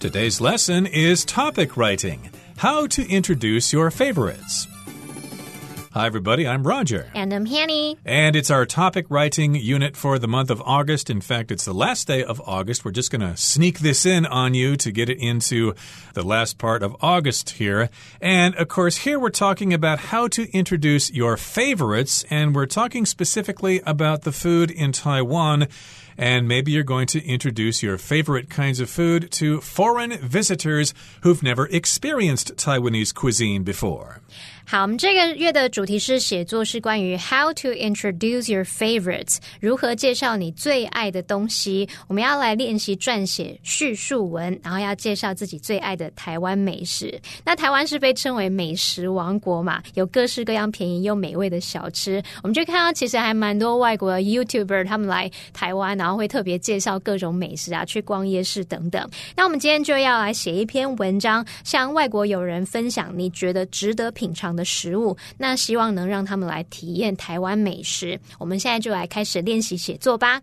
Today's lesson is topic writing how to introduce your favorites. Hi, everybody. I'm Roger. And I'm Hanny. And it's our topic writing unit for the month of August. In fact, it's the last day of August. We're just going to sneak this in on you to get it into the last part of August here. And of course, here we're talking about how to introduce your favorites. And we're talking specifically about the food in Taiwan and maybe you're going to introduce your favorite kinds of food to foreign visitors who've never experienced Taiwanese cuisine before. 好，我们这个月的主题是写作，是关于 how to introduce your favorites，如何介绍你最爱的东西。我们要来练习撰写叙述文，然后要介绍自己最爱的台湾美食。那台湾是被称为美食王国嘛，有各式各样便宜又美味的小吃。我们就看到其实还蛮多外国的 YouTuber 他们来台湾，然后会特别介绍各种美食啊，去逛夜市等等。那我们今天就要来写一篇文章，向外国友人分享你觉得值得品尝。的食物，那希望能让他们来体验台湾美食。我们现在就来开始练习写作吧。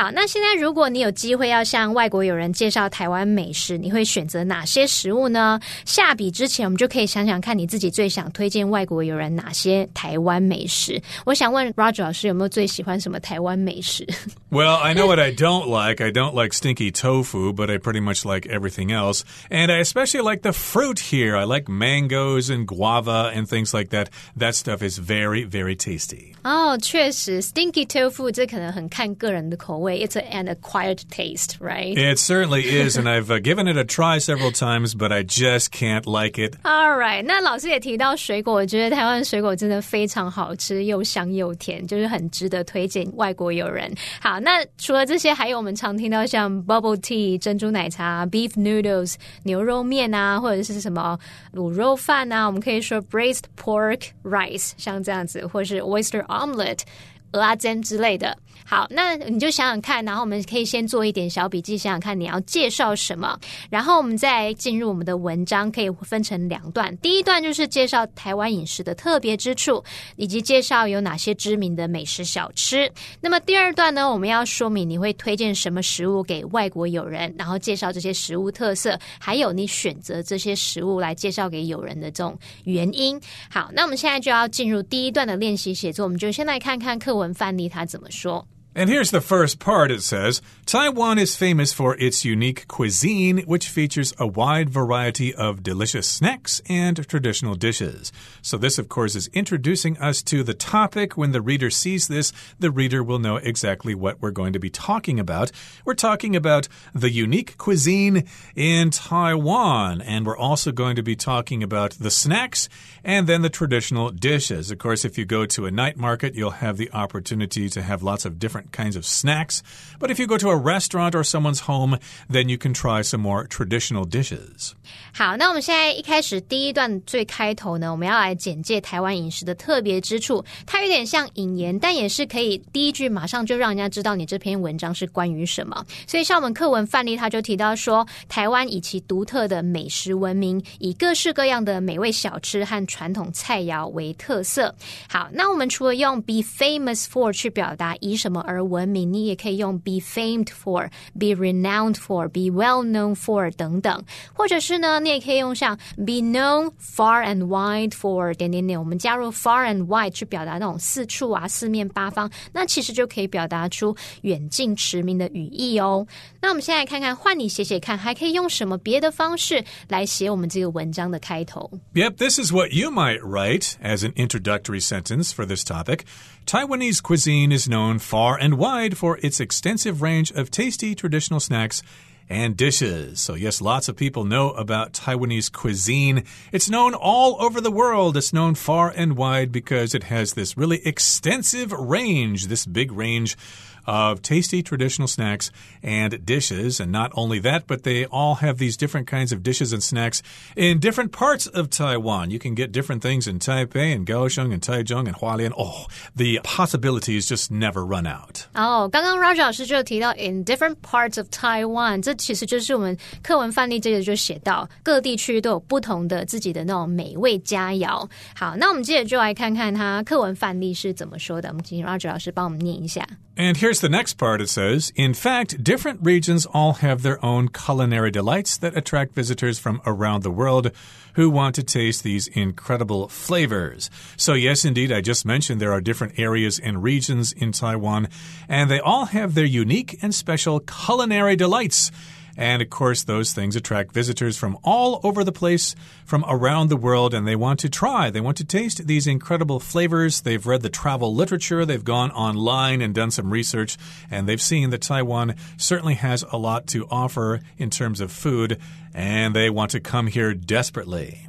好，那现在如果你有机会要向外国友人介绍台湾美食，你会选择哪些食物呢？下笔之前，我们就可以想想看你自己最想推荐外国友人哪些台湾美食。我想问 Roger 老师有没有最喜欢什么台湾美食？Well, I know what I don't like. I don't like stinky tofu, but I pretty much like everything else. And I especially like the fruit here. I like mangoes and guava and things like that. That stuff is very, very tasty. 哦，确实，stinky tofu 这可能很看个人的口味。it's an acquired taste, right? It certainly is, and I've uh, given it a try several times, but I just can't like it. All right，那老师也提到水果，我觉得台湾水果真的非常好吃，又香又甜，就是很值得推荐外国友人。好，那除了这些，还有我们常听到像 bubble tea 珍珠奶茶、beef noodles 牛肉面啊，或者是什么卤肉饭啊，我们可以说 braised pork rice，像这样子，或是 oyster omelette。鹅啊煎之类的。 好，那你就想想看，然后我们可以先做一点小笔记，想想看你要介绍什么，然后我们再进入我们的文章，可以分成两段。第一段就是介绍台湾饮食的特别之处，以及介绍有哪些知名的美食小吃。那么第二段呢，我们要说明你会推荐什么食物给外国友人，然后介绍这些食物特色，还有你选择这些食物来介绍给友人的这种原因。好，那我们现在就要进入第一段的练习写作，我们就先来看看课。文范例他怎么说。And here's the first part it says Taiwan is famous for its unique cuisine, which features a wide variety of delicious snacks and traditional dishes. So, this, of course, is introducing us to the topic. When the reader sees this, the reader will know exactly what we're going to be talking about. We're talking about the unique cuisine in Taiwan, and we're also going to be talking about the snacks and then the traditional dishes. Of course, if you go to a night market, you'll have the opportunity to have lots of different different kinds of snacks. But if you go to a restaurant or someone's home, then you can try some more traditional dishes. 好，那我们现在一开始第一段最开头呢，我们要来简介台湾饮食的特别之处。它有点像引言，但也是可以第一句马上就让人家知道你这篇文章是关于什么。所以，像我们课文范例，他就提到说，台湾以其独特的美食闻名，以各式各样的美味小吃和传统菜肴为特色。好，那我们除了用 be famous for 去表达以什么 而闻名，你也可以用 be famed for、be renowned for、be well known for 等等，或者是呢，你也可以用像 be known far and wide for 点点点，我们加入 far and wide 去表达那种四处啊、四面八方，那其实就可以表达出远近驰名的语义哦。那我们现在看看，换你写写看，还可以用什么别的方式来写我们这个文章的开头？Yep, this is what you might write as an introductory sentence for this topic. Taiwanese cuisine is known far and wide for its extensive range of tasty traditional snacks and dishes. So, yes, lots of people know about Taiwanese cuisine. It's known all over the world. It's known far and wide because it has this really extensive range, this big range of tasty traditional snacks and dishes. And not only that, but they all have these different kinds of dishes and snacks in different parts of Taiwan. You can get different things in Taipei and Kaohsiung and Taichung and Hualien. Oh, the possibilities just never run out. 哦，刚刚 Roger 老师就提到 in different parts of Taiwan，这 其实就是我们课文范例这个就写到各地区都有不同的自己的那种美味佳肴。好，那我们接着就来看看它课文范例是怎么说的。我们请 Roger 老师帮我们念一下。And here's the next part. It says, In fact, different regions all have their own culinary delights that attract visitors from around the world who want to taste these incredible flavors. So, yes, indeed, I just mentioned there are different areas and regions in Taiwan, and they all have their unique and special culinary delights. And of course, those things attract visitors from all over the place, from around the world, and they want to try, they want to taste these incredible flavors. They've read the travel literature, they've gone online and done some research, and they've seen that Taiwan certainly has a lot to offer in terms of food, and they want to come here desperately.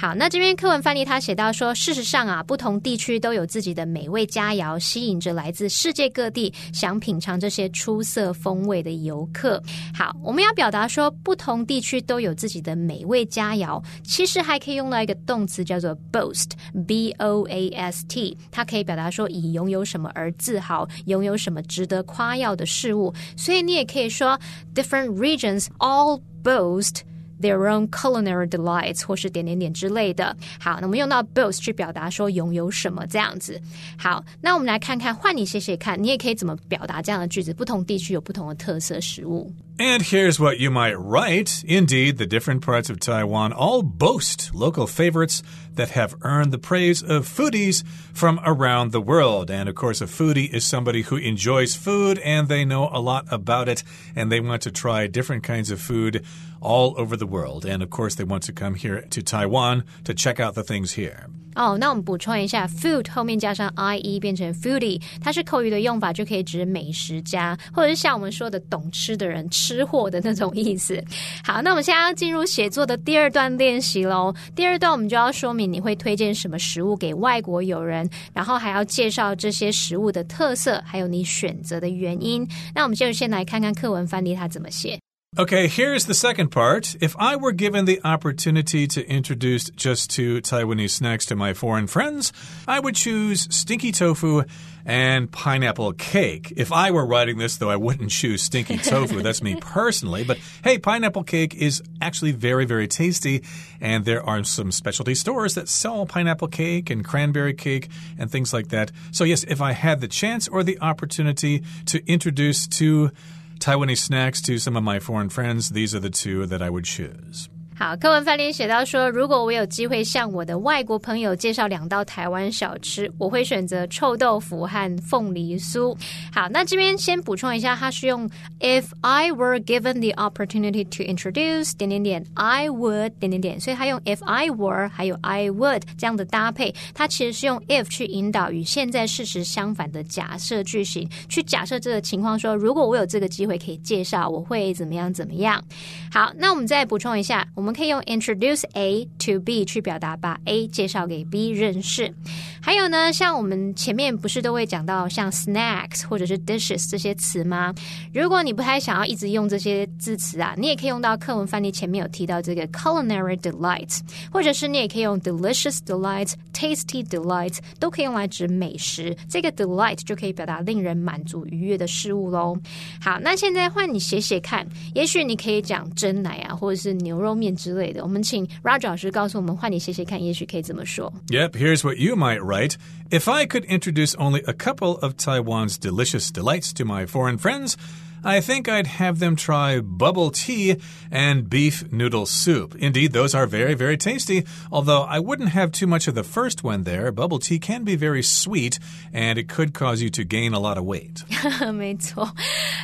好，那这边课文翻译他写到说，事实上啊，不同地区都有自己的美味佳肴，吸引着来自世界各地想品尝这些出色风味的游客。好，我们要表达说，不同地区都有自己的美味佳肴，其实还可以用到一个动词叫做 boast，b o a s t，它可以表达说以拥有什么而自豪，拥有什么值得夸耀的事物。所以你也可以说，different regions all boast。Their own culinary delights 或是点点点之类的。好，那我们用到 both 去表达说拥有什么这样子。好，那我们来看看，换你写写看，你也可以怎么表达这样的句子？不同地区有不同的特色食物。And here's what you might write. Indeed, the different parts of Taiwan all boast local favorites that have earned the praise of foodies from around the world. And of course, a foodie is somebody who enjoys food and they know a lot about it and they want to try different kinds of food all over the world. And of course, they want to come here to Taiwan to check out the things here. 哦，那我们补充一下，food 后面加上 i e 变成 foodie，它是口语的用法，就可以指美食家，或者是像我们说的懂吃的人、吃货的那种意思。好，那我们现在要进入写作的第二段练习喽。第二段我们就要说明你会推荐什么食物给外国友人，然后还要介绍这些食物的特色，还有你选择的原因。那我们就先来看看课文翻译它怎么写。Okay, here's the second part. If I were given the opportunity to introduce just two Taiwanese snacks to my foreign friends, I would choose stinky tofu and pineapple cake. If I were writing this, though, I wouldn't choose stinky tofu. That's me personally. But hey, pineapple cake is actually very, very tasty. And there are some specialty stores that sell pineapple cake and cranberry cake and things like that. So, yes, if I had the chance or the opportunity to introduce two Taiwanese snacks to some of my foreign friends, these are the two that I would choose. 好，课文范例写到说，如果我有机会向我的外国朋友介绍两道台湾小吃，我会选择臭豆腐和凤梨酥。好，那这边先补充一下，它是用 If I were given the opportunity to introduce 点点点，I would 点点点，所以它用 If I were 还有 I would 这样的搭配，它其实是用 if 去引导与现在事实相反的假设句型，去假设这个情况，说如果我有这个机会可以介绍，我会怎么样怎么样。好，那我们再补充一下，我们。们可以用 introduce A to B 去表达把 A 介绍给 B 认识。还有呢，像我们前面不是都会讲到像 snacks 或者是 dishes 这些词吗？如果你不太想要一直用这些字词啊，你也可以用到课文翻译前面有提到这个 culinary delights，或者是你也可以用 delicious delights、tasty delights，都可以用来指美食。这个 delight 就可以表达令人满足愉悦的事物喽。好，那现在换你写写看，也许你可以讲真奶啊，或者是牛肉面。之类的。我们请 Roger 老师告诉我们，换你写写看，也许可以怎么说。Yep, here's what you might write. If I could introduce only a couple of Taiwan's delicious delights to my foreign friends, I think I'd have them try bubble tea and beef noodle soup. Indeed, those are very, very tasty, although I wouldn't have too much of the first one there. Bubble tea can be very sweet and it could cause you to gain a lot of weight. 没错，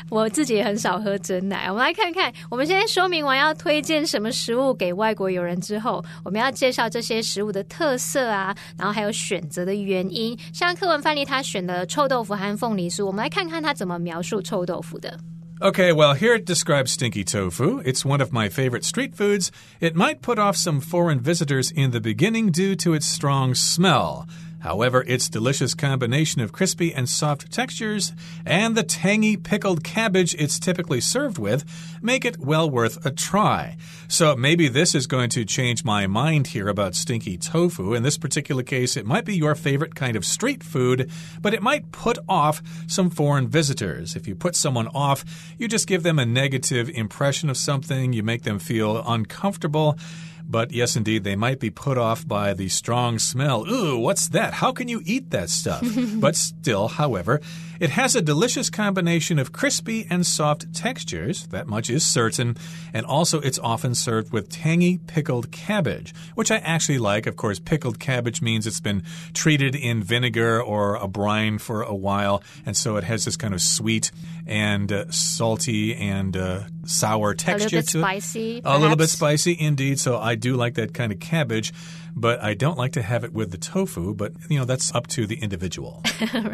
我自己也很少喝珍奶。我们来看看，我们现在说明完要推荐什么食物给外国友人之后，我们要介绍这些食物的特色啊，然后还有选择的原因。像课文范例，他选的臭豆腐和凤梨酥，我们来看看他怎么描述臭豆腐的。Okay, well, here it describes stinky tofu. It's one of my favorite street foods. It might put off some foreign visitors in the beginning due to its strong smell. However, its delicious combination of crispy and soft textures and the tangy pickled cabbage it's typically served with make it well worth a try. So maybe this is going to change my mind here about stinky tofu. In this particular case, it might be your favorite kind of street food, but it might put off some foreign visitors. If you put someone off, you just give them a negative impression of something, you make them feel uncomfortable. But yes, indeed, they might be put off by the strong smell. Ooh, what's that? How can you eat that stuff? but still, however, it has a delicious combination of crispy and soft textures, that much is certain, and also it's often served with tangy pickled cabbage, which I actually like. Of course, pickled cabbage means it's been treated in vinegar or a brine for a while, and so it has this kind of sweet and uh, salty and uh, sour texture to it. A little bit spicy, it. A little bit spicy, indeed. So I do like that kind of cabbage but I don't like to have it with the tofu. But you know, that's up to the individual.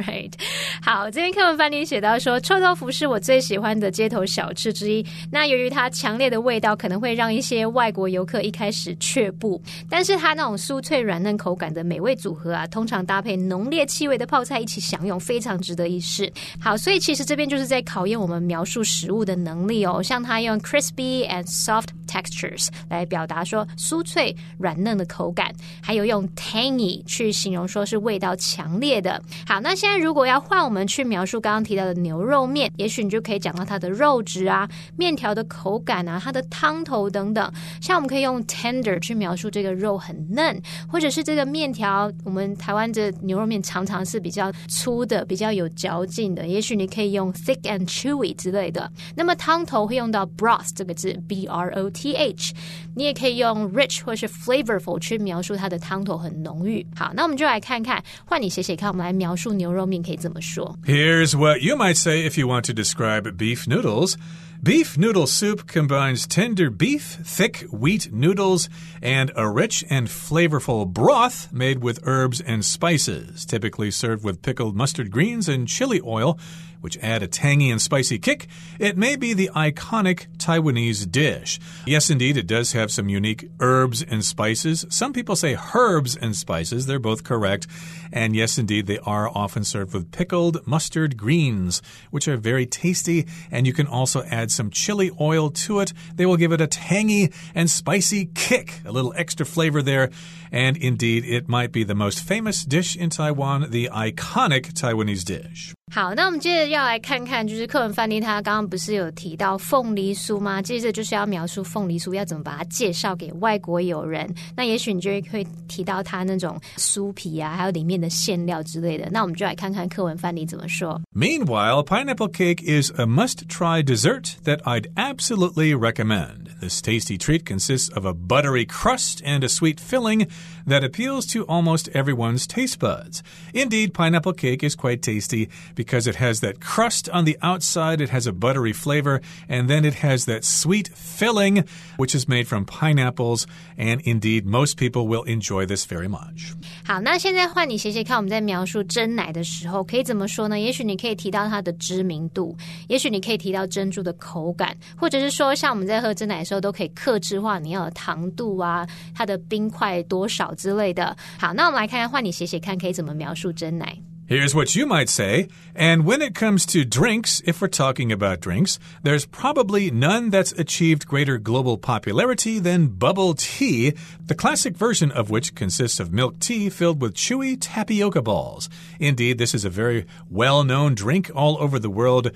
right. 好，这篇课文范例写到说，臭豆腐是我最喜欢的街头小吃之一。那由于它强烈的味道，可能会让一些外国游客一开始却步。但是它那种酥脆软嫩口感的美味组合啊，通常搭配浓烈气味的泡菜一起享用，非常值得一试。好，所以其实这边就是在考验我们描述食物的能力哦。像它用 crispy and soft textures 来表达说酥脆软嫩的口感。 还有用 tangy 去形容说是味道强烈的。好，那现在如果要换我们去描述刚刚提到的牛肉面，也许你就可以讲到它的肉质啊、面条的口感啊、它的汤头等等。像我们可以用 tender 去描述这个肉很嫩，或者是这个面条，我们台湾的牛肉面常常是比较粗的、比较有嚼劲的。也许你可以用 thick and chewy 之类的。那么汤头会用到 broth 这个字，b r o t h。你也可以用 rich 或是 flavorful 去描述它的汤头很浓郁。好，那我们就来看看，换你写写看，我们来描述牛肉面可以怎么说。Here's what you might say if you want to describe beef noodles. Beef noodle soup combines tender beef, thick wheat noodles, and a rich and flavorful broth made with herbs and spices, typically served with pickled mustard greens and chili oil which add a tangy and spicy kick, it may be the iconic Taiwanese dish. Yes, indeed, it does have some unique herbs and spices. Some people say herbs and spices. They're both correct. And yes, indeed, they are often served with pickled mustard greens, which are very tasty. And you can also add some chili oil to it. They will give it a tangy and spicy kick, a little extra flavor there. And indeed, it might be the most famous dish in Taiwan, the iconic Taiwanese dish. 好，那我们接着要来看看，就是课文范例，他刚刚不是有提到凤梨酥吗？接着就是要描述凤梨酥要怎么把它介绍给外国友人。那也许你就会提到它那种酥皮啊，还有里面的馅料之类的。那我们就来看看课文范例怎么说。Meanwhile, pineapple cake is a must-try dessert that I'd absolutely recommend. This tasty treat consists of a buttery crust and a sweet filling that appeals to almost everyone's taste buds. Indeed, pineapple cake is quite tasty because it has that crust on the outside, it has a buttery flavor, and then it has that sweet filling, which is made from pineapples. And indeed, most people will enjoy this very much. 好，那现在换你写写看，我们在描述珍奶的时候可以怎么说呢？也许你可以提到它的知名度，也许你可以提到珍珠的口感，或者是说像我们在喝珍奶的时候都可以克制化你要的糖度啊，它的冰块多少之类的。好，那我们来看看换你写写看，可以怎么描述珍奶。Here's what you might say. And when it comes to drinks, if we're talking about drinks, there's probably none that's achieved greater global popularity than bubble tea, the classic version of which consists of milk tea filled with chewy tapioca balls. Indeed, this is a very well known drink all over the world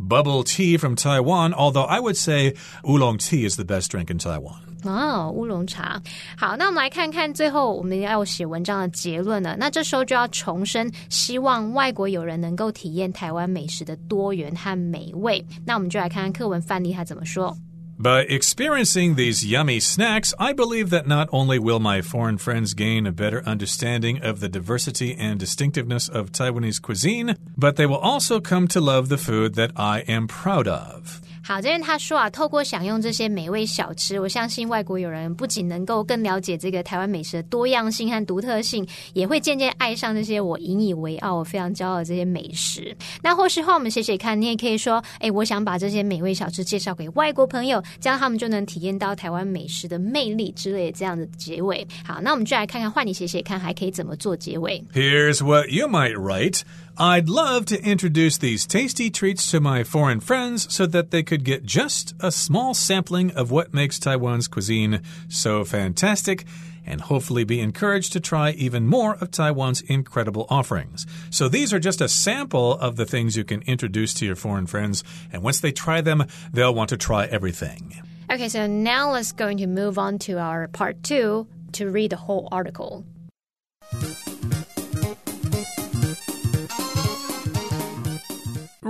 bubble tea from Taiwan, although I would say oolong tea is the best drink in Taiwan. 哦，乌龙茶。好，那我们来看看最后我们要写文章的结论了。那这时候就要重申，希望外国友人能够体验台湾美食的多元和美味。那我们就来看看课文范例他怎么说。By experiencing these yummy snacks, I believe that not only will my foreign friends gain a better understanding of the diversity and distinctiveness of Taiwanese cuisine, but they will also come to love the food that I am proud of. 好，这边他说啊，透过享用这些美味小吃，我相信外国友人不仅能够更了解这个台湾美食的多样性和独特性，也会渐渐爱上这些我引以为傲、我非常骄傲的这些美食。那或是话我们写写看，你也可以说，哎，我想把这些美味小吃介绍给外国朋友，这样他们就能体验到台湾美食的魅力之类的这样的结尾。好，那我们就来看看，换你写写看，还可以怎么做结尾。Here's what you might write. I'd love to introduce these tasty treats to my foreign friends so that they could get just a small sampling of what makes Taiwan's cuisine so fantastic and hopefully be encouraged to try even more of Taiwan's incredible offerings. So these are just a sample of the things you can introduce to your foreign friends, and once they try them, they'll want to try everything. Okay, so now let's going to move on to our part two to read the whole article.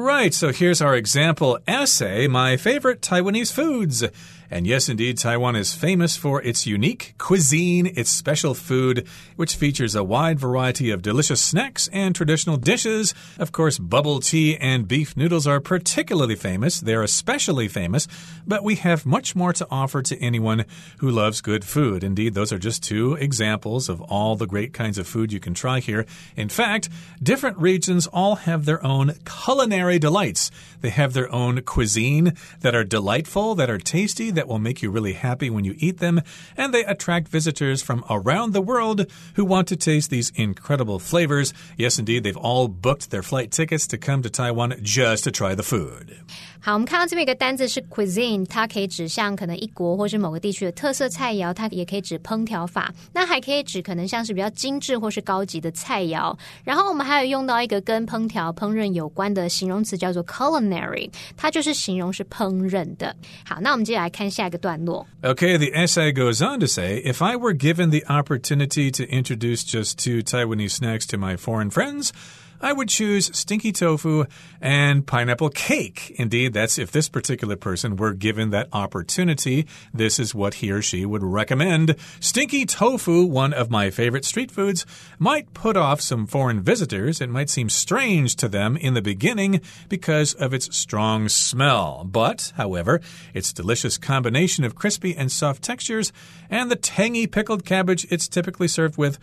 Right, so here's our example essay My Favorite Taiwanese Foods. And yes, indeed, Taiwan is famous for its unique cuisine, its special food, which features a wide variety of delicious snacks and traditional dishes. Of course, bubble tea and beef noodles are particularly famous. They're especially famous, but we have much more to offer to anyone who loves good food. Indeed, those are just two examples of all the great kinds of food you can try here. In fact, different regions all have their own culinary delights. They have their own cuisine that are delightful, that are tasty, that will make you really happy when you eat them, and they attract visitors from around the world who want to taste these incredible flavors. Yes, indeed, they've all booked their flight tickets to come to Taiwan just to try the food. 好，我们看到这边一个单字是 cuisine，它可以指向可能一国或是某个地区的特色菜肴，它也可以指烹调法，那还可以指可能像是比较精致或是高级的菜肴。然后我们还有用到一个跟烹调、烹饪有关的形容词，叫做 culinary，它就是形容是烹饪的。好，那我们接下来看下一个段落。Okay, the essay goes on to say if I were given the opportunity to introduce just two Taiwanese snacks to my foreign friends, I would choose stinky tofu and pineapple cake. Indeed, that's if this particular person were given that opportunity, this is what he or she would recommend. Stinky tofu, one of my favorite street foods, might put off some foreign visitors. It might seem strange to them in the beginning because of its strong smell. But, however, its delicious combination of crispy and soft textures and the tangy pickled cabbage it's typically served with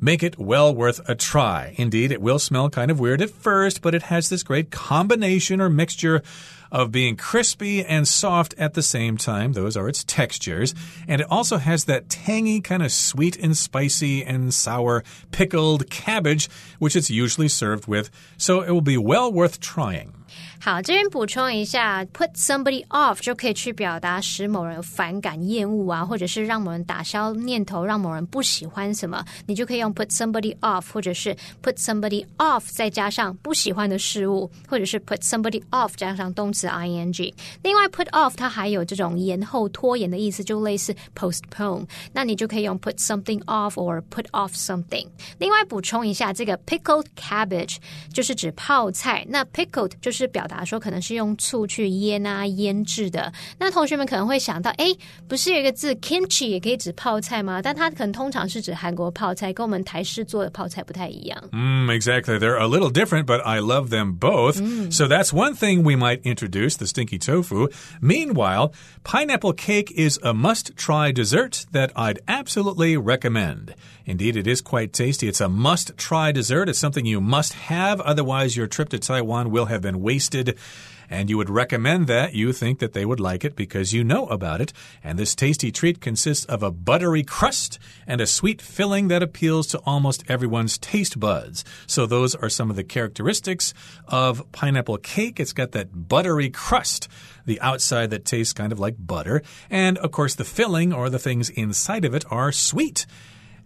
make it well worth a try. Indeed, it will smell kind of weird at first, but it has this great combination or mixture of being crispy and soft at the same time. Those are its textures. And it also has that tangy, kind of sweet and spicy and sour pickled cabbage, which it's usually served with. So it will be well worth trying. 好，这边补充一下，put somebody off 就可以去表达使某人反感、厌恶啊，或者是让某人打消念头，让某人不喜欢什么，你就可以用 put somebody off，或者是 put somebody off 再加上不喜欢的事物，或者是 put somebody off 加上动词 ing。另外，put off 它还有这种延后、拖延的意思，就类似 postpone，那你就可以用 put something off or put off something。另外补充一下，这个 pickled cabbage 就是指泡菜，那 pickled 就是表达说可能是用醋去腌啊腌制的。那同学们可能会想到，哎，不是有一个字 kimchi 也可以指泡菜吗？但它可能通常是指韩国泡菜，跟我们台式做的泡菜不太一样。Mm, exactly. They're a little different, but I love them both. Mm. So that's one thing we might introduce the stinky tofu. Meanwhile, pineapple cake is a must try dessert that I'd absolutely recommend. Indeed, it is quite tasty. It's a must try dessert. It's something you must have, otherwise, your trip to Taiwan will have been wasted and you would recommend that. You think that they would like it because you know about it. And this tasty treat consists of a buttery crust and a sweet filling that appeals to almost everyone's taste buds. So, those are some of the characteristics of pineapple cake. It's got that buttery crust, the outside that tastes kind of like butter. And of course, the filling or the things inside of it are sweet.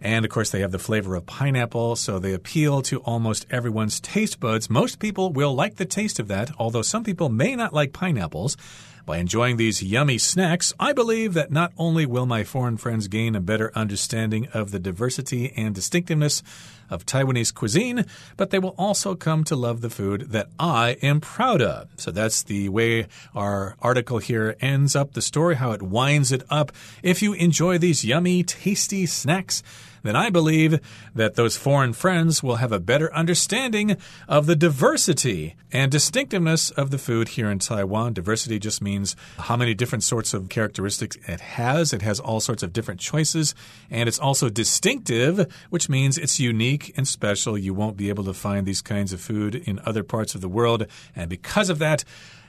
And of course, they have the flavor of pineapple, so they appeal to almost everyone's taste buds. Most people will like the taste of that, although some people may not like pineapples. By enjoying these yummy snacks, I believe that not only will my foreign friends gain a better understanding of the diversity and distinctiveness of Taiwanese cuisine, but they will also come to love the food that I am proud of. So that's the way our article here ends up the story, how it winds it up. If you enjoy these yummy, tasty snacks, then I believe that those foreign friends will have a better understanding of the diversity and distinctiveness of the food here in Taiwan. Diversity just means how many different sorts of characteristics it has. It has all sorts of different choices, and it's also distinctive, which means it's unique and special. You won't be able to find these kinds of food in other parts of the world, and because of that,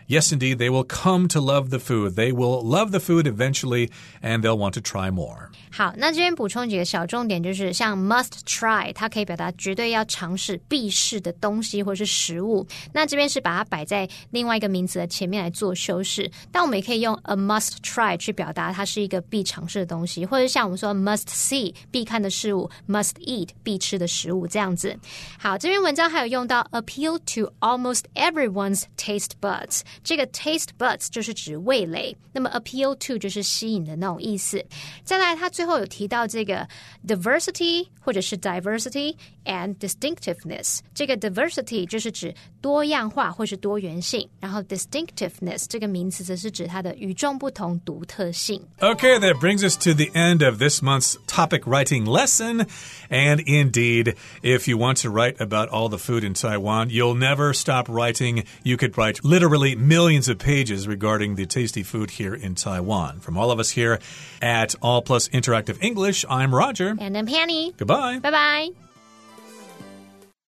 Yes, indeed, they will come to love the food. They will love the food eventually, and they'll want to try more. 好，那这边补充几个小重点，就是像 must try，它可以表达绝对要尝试、必试的东西或是食物。那这边是把它摆在另外一个名词的前面来做修饰，但我们也可以用 a must try 去表达它是一个必尝试的东西，或者像我们说 must see 必看的事物，must eat 必吃的食物这样子。好，这篇文章还有用到 appeal to almost everyone's taste buds。 这个 taste buds 就是指味蕾，那么 appeal to 就是吸引的那种意思。再来，它最后有提到这个 diversity 或者是 diversity and distinctiveness。这个 diversity 就是指多样化或是多元性，然后 distinctiveness 这个名词则是指它的与众不同、独特性。Okay, that brings us to the end of this month's topic writing lesson. And indeed, if you want to write about all the food in Taiwan, you'll never stop writing. You could write literally millions of pages regarding the tasty food here in Taiwan. From all of us here at All Plus Interactive English, I'm Roger. And I'm Penny. Goodbye. Bye bye.